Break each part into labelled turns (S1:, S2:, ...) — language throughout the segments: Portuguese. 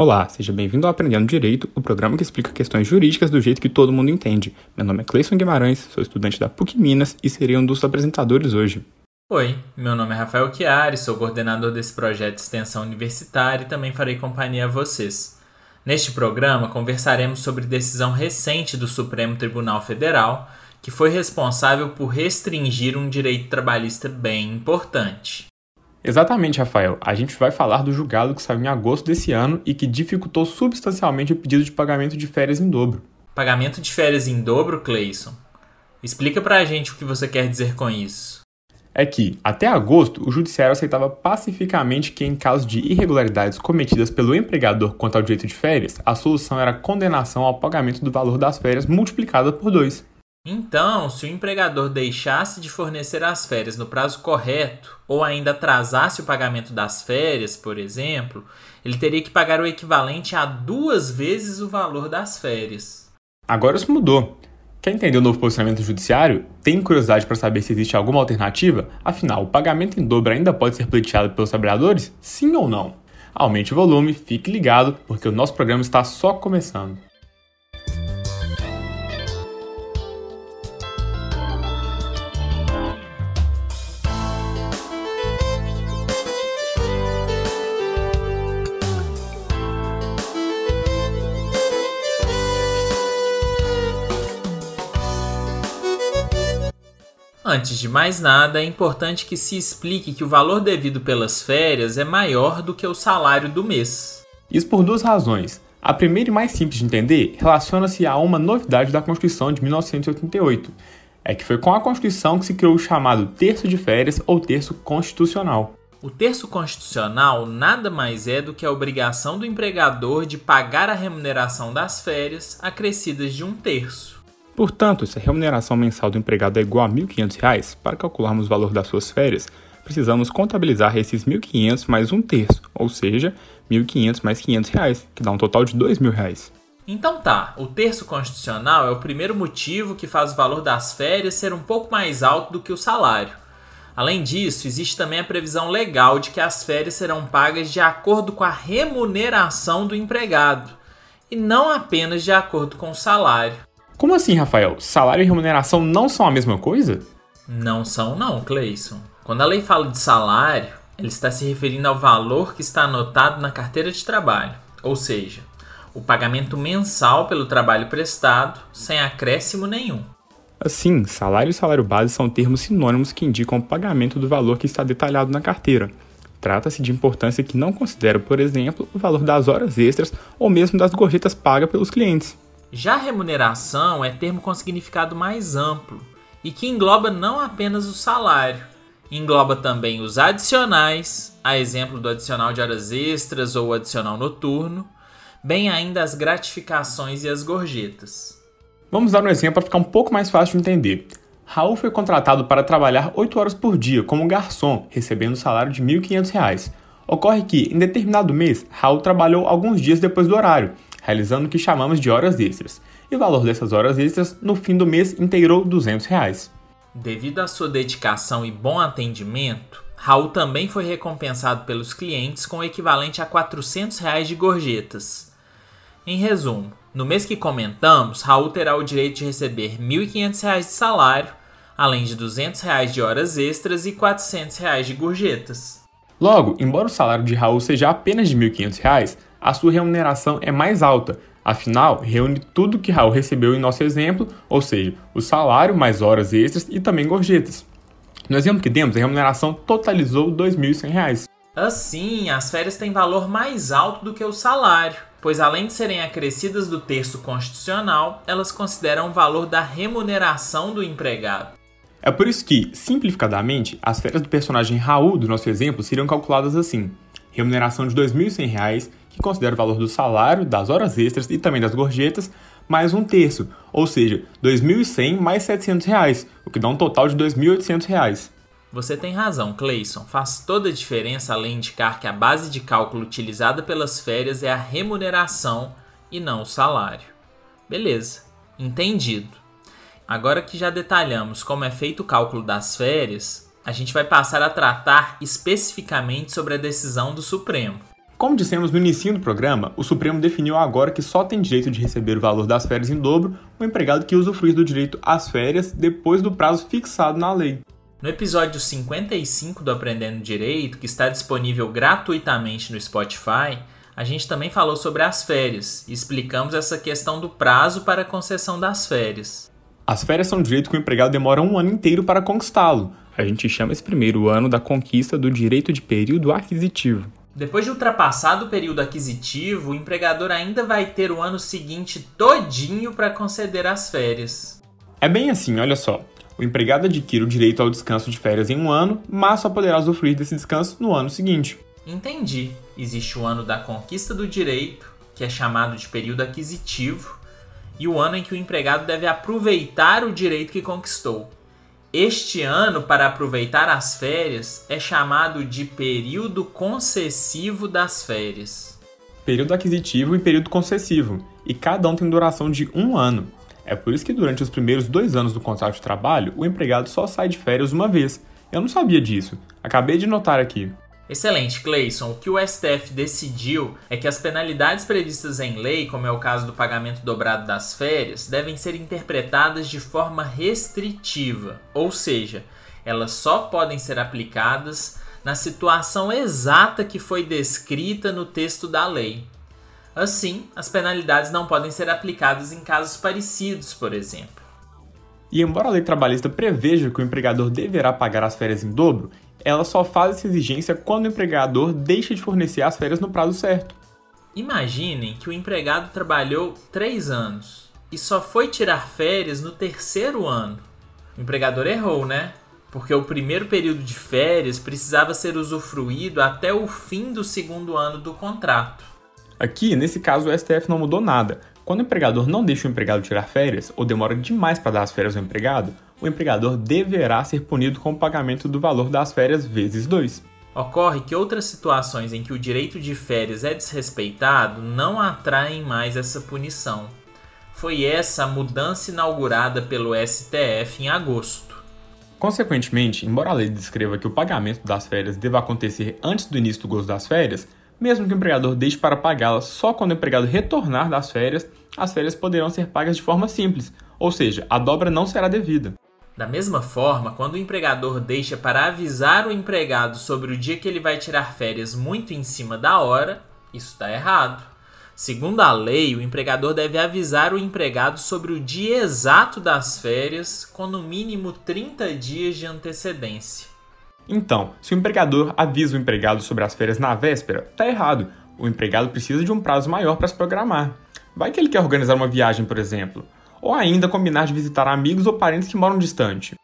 S1: Olá, seja bem-vindo ao Aprendendo Direito, o programa que explica questões jurídicas do jeito que todo mundo entende. Meu nome é Cleison Guimarães, sou estudante da PUC Minas e serei um dos apresentadores hoje.
S2: Oi, meu nome é Rafael Chiari, sou coordenador desse projeto de extensão universitária e também farei companhia a vocês. Neste programa, conversaremos sobre decisão recente do Supremo Tribunal Federal, que foi responsável por restringir um direito trabalhista bem importante.
S1: Exatamente, Rafael. A gente vai falar do julgado que saiu em agosto desse ano e que dificultou substancialmente o pedido de pagamento de férias em dobro.
S2: Pagamento de férias em dobro, Cleison? Explica pra gente o que você quer dizer com isso.
S1: É que, até agosto, o judiciário aceitava pacificamente que, em caso de irregularidades cometidas pelo empregador quanto ao direito de férias, a solução era a condenação ao pagamento do valor das férias multiplicada por dois.
S2: Então, se o empregador deixasse de fornecer as férias no prazo correto ou ainda atrasasse o pagamento das férias, por exemplo, ele teria que pagar o equivalente a duas vezes o valor das férias.
S1: Agora isso mudou. Quer entender o novo posicionamento judiciário? Tem curiosidade para saber se existe alguma alternativa? Afinal, o pagamento em dobro ainda pode ser pleiteado pelos trabalhadores? Sim ou não? Aumente o volume, fique ligado, porque o nosso programa está só começando.
S2: Antes de mais nada, é importante que se explique que o valor devido pelas férias é maior do que o salário do mês.
S1: Isso por duas razões. A primeira e mais simples de entender relaciona-se a uma novidade da Constituição de 1988. É que foi com a Constituição que se criou o chamado terço de férias ou terço constitucional.
S2: O terço constitucional nada mais é do que a obrigação do empregador de pagar a remuneração das férias acrescidas de um terço.
S1: Portanto, se a remuneração mensal do empregado é igual a R$ 1.500, para calcularmos o valor das suas férias, precisamos contabilizar esses R$ 1.500 mais um terço, ou seja, R$ 1.500 mais 500 reais, que dá um total de 2.000 reais.
S2: Então tá, o terço constitucional é o primeiro motivo que faz o valor das férias ser um pouco mais alto do que o salário. Além disso, existe também a previsão legal de que as férias serão pagas de acordo com a remuneração do empregado, e não apenas de acordo com o salário.
S1: Como assim, Rafael? Salário e remuneração não são a mesma coisa?
S2: Não são, não, Cleison. Quando a lei fala de salário, ela está se referindo ao valor que está anotado na carteira de trabalho, ou seja, o pagamento mensal pelo trabalho prestado, sem acréscimo nenhum.
S1: Assim, salário e salário base são termos sinônimos que indicam o pagamento do valor que está detalhado na carteira. Trata-se de importância que não considera, por exemplo, o valor das horas extras ou mesmo das gorjetas pagas pelos clientes.
S2: Já remuneração é termo com significado mais amplo e que engloba não apenas o salário, engloba também os adicionais, a exemplo do adicional de horas extras ou adicional noturno, bem ainda as gratificações e as gorjetas.
S1: Vamos dar um exemplo para ficar um pouco mais fácil de entender. Raul foi contratado para trabalhar 8 horas por dia como garçom, recebendo um salário de R$ 1.500. Ocorre que, em determinado mês, Raul trabalhou alguns dias depois do horário, realizando o que chamamos de horas extras, e o valor dessas horas extras no fim do mês integrou 200 reais.
S2: Devido à sua dedicação e bom atendimento, Raul também foi recompensado pelos clientes com o equivalente a 400 reais de gorjetas. Em resumo, no mês que comentamos, Raul terá o direito de receber R$ 1.500 de salário, além de 200 reais de horas extras e 400 reais de gorjetas.
S1: Logo, embora o salário de Raul seja apenas de R$ 1.500, a sua remuneração é mais alta. Afinal, reúne tudo que Raul recebeu em nosso exemplo, ou seja, o salário mais horas extras e também gorjetas. No exemplo que demos, a remuneração totalizou R$ 2.100.
S2: Assim, as férias têm valor mais alto do que o salário, pois além de serem acrescidas do texto constitucional, elas consideram o valor da remuneração do empregado.
S1: É por isso que, simplificadamente, as férias do personagem Raul do nosso exemplo seriam calculadas assim: remuneração de R$ 2.100 que considera o valor do salário, das horas extras e também das gorjetas, mais um terço, ou seja, 2.100 mais 700 reais, o que dá um total de 2.800 reais.
S2: Você tem razão, Clayson. Faz toda a diferença além indicar que a base de cálculo utilizada pelas férias é a remuneração e não o salário. Beleza, entendido. Agora que já detalhamos como é feito o cálculo das férias, a gente vai passar a tratar especificamente sobre a decisão do Supremo.
S1: Como dissemos no início do programa, o Supremo definiu agora que só tem direito de receber o valor das férias em dobro o empregado que usufruir do direito às férias depois do prazo fixado na lei.
S2: No episódio 55 do Aprendendo Direito, que está disponível gratuitamente no Spotify, a gente também falou sobre as férias e explicamos essa questão do prazo para a concessão das férias.
S1: As férias são um direito que o empregado demora um ano inteiro para conquistá-lo. A gente chama esse primeiro ano da conquista do direito de período aquisitivo.
S2: Depois de ultrapassado o período aquisitivo, o empregador ainda vai ter o ano seguinte todinho para conceder as férias.
S1: É bem assim, olha só. O empregado adquire o direito ao descanso de férias em um ano, mas só poderá usufruir desse descanso no ano seguinte.
S2: Entendi. Existe o ano da conquista do direito, que é chamado de período aquisitivo, e o ano em que o empregado deve aproveitar o direito que conquistou. Este ano, para aproveitar as férias, é chamado de período concessivo das férias.
S1: Período aquisitivo e período concessivo, e cada um tem duração de um ano. É por isso que durante os primeiros dois anos do contrato de trabalho, o empregado só sai de férias uma vez. Eu não sabia disso, acabei de notar aqui.
S2: Excelente, Cleison. O que o STF decidiu é que as penalidades previstas em lei, como é o caso do pagamento dobrado das férias, devem ser interpretadas de forma restritiva, ou seja, elas só podem ser aplicadas na situação exata que foi descrita no texto da lei. Assim, as penalidades não podem ser aplicadas em casos parecidos, por exemplo.
S1: E embora a lei trabalhista preveja que o empregador deverá pagar as férias em dobro, ela só faz essa exigência quando o empregador deixa de fornecer as férias no prazo certo.
S2: Imaginem que o empregado trabalhou três anos e só foi tirar férias no terceiro ano. O empregador errou, né? Porque o primeiro período de férias precisava ser usufruído até o fim do segundo ano do contrato.
S1: Aqui, nesse caso, o STF não mudou nada. Quando o empregador não deixa o empregado tirar férias ou demora demais para dar as férias ao empregado, o empregador deverá ser punido com o pagamento do valor das férias vezes 2.
S2: Ocorre que outras situações em que o direito de férias é desrespeitado não atraem mais essa punição. Foi essa a mudança inaugurada pelo STF em agosto.
S1: Consequentemente, embora a lei descreva que o pagamento das férias deva acontecer antes do início do gozo das férias, mesmo que o empregador deixe para pagá-las só quando o empregado retornar das férias, as férias poderão ser pagas de forma simples, ou seja, a dobra não será devida.
S2: Da mesma forma, quando o empregador deixa para avisar o empregado sobre o dia que ele vai tirar férias muito em cima da hora, isso está errado. Segundo a lei, o empregador deve avisar o empregado sobre o dia exato das férias com no mínimo 30 dias de antecedência.
S1: Então, se o empregador avisa o empregado sobre as férias na véspera, está errado. O empregado precisa de um prazo maior para se programar. Vai que ele quer organizar uma viagem, por exemplo ou ainda combinar de visitar amigos ou parentes que moram distante.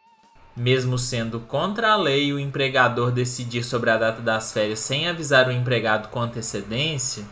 S2: Mesmo sendo contra a lei o empregador decidir sobre a data das férias sem avisar o empregado com antecedência,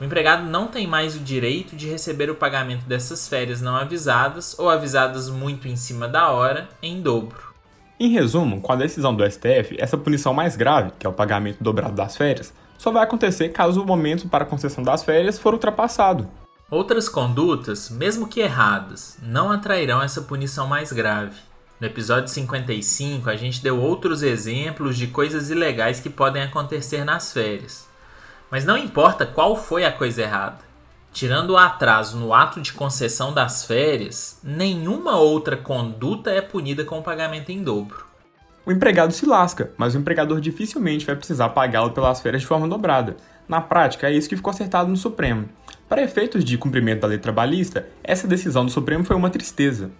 S2: o empregado não tem mais o direito de receber o pagamento dessas férias não avisadas ou avisadas muito em cima da hora em dobro.
S1: Em resumo, com a decisão do STF, essa punição mais grave, que é o pagamento dobrado das férias, só vai acontecer caso o momento para a concessão das férias for ultrapassado.
S2: Outras condutas, mesmo que erradas, não atrairão essa punição mais grave. No episódio 55, a gente deu outros exemplos de coisas ilegais que podem acontecer nas férias. Mas não importa qual foi a coisa errada. Tirando o atraso no ato de concessão das férias, nenhuma outra conduta é punida com pagamento em dobro.
S1: O empregado se lasca, mas o empregador dificilmente vai precisar pagá-lo pelas férias de forma dobrada. Na prática, é isso que ficou acertado no Supremo. Para efeitos de cumprimento da lei trabalhista, essa decisão do Supremo foi uma tristeza.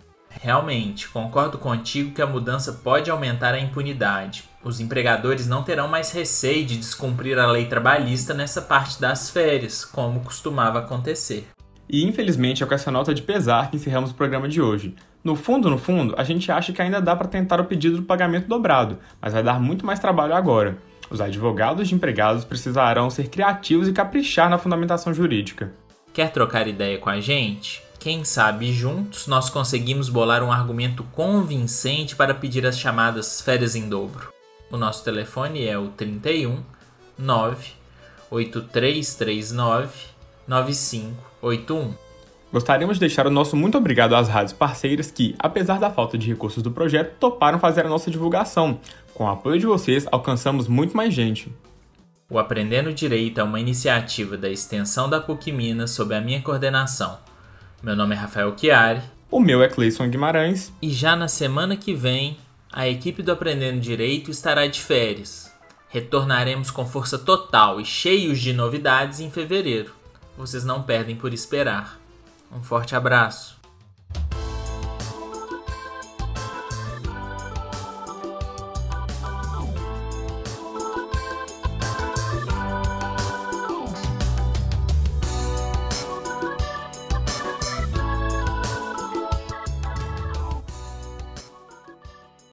S2: Realmente, concordo contigo que a mudança pode aumentar a impunidade. Os empregadores não terão mais receio de descumprir a lei trabalhista nessa parte das férias, como costumava acontecer.
S1: E infelizmente é com essa nota de pesar que encerramos o programa de hoje. No fundo, no fundo, a gente acha que ainda dá para tentar o pedido do pagamento dobrado, mas vai dar muito mais trabalho agora. Os advogados de empregados precisarão ser criativos e caprichar na fundamentação jurídica.
S2: Quer trocar ideia com a gente? Quem sabe juntos nós conseguimos bolar um argumento convincente para pedir as chamadas férias em dobro. O nosso telefone é o 31 9 8339 9581.
S1: Gostaríamos de deixar o nosso muito obrigado às rádios parceiras que, apesar da falta de recursos do projeto, toparam fazer a nossa divulgação. Com o apoio de vocês, alcançamos muito mais gente.
S2: O Aprendendo Direito é uma iniciativa da extensão da PUC Minas sob a minha coordenação. Meu nome é Rafael Chiari.
S1: O meu é Cleison Guimarães.
S2: E já na semana que vem, a equipe do Aprendendo Direito estará de férias. Retornaremos com força total e cheios de novidades em fevereiro. Vocês não perdem por esperar. Um forte abraço.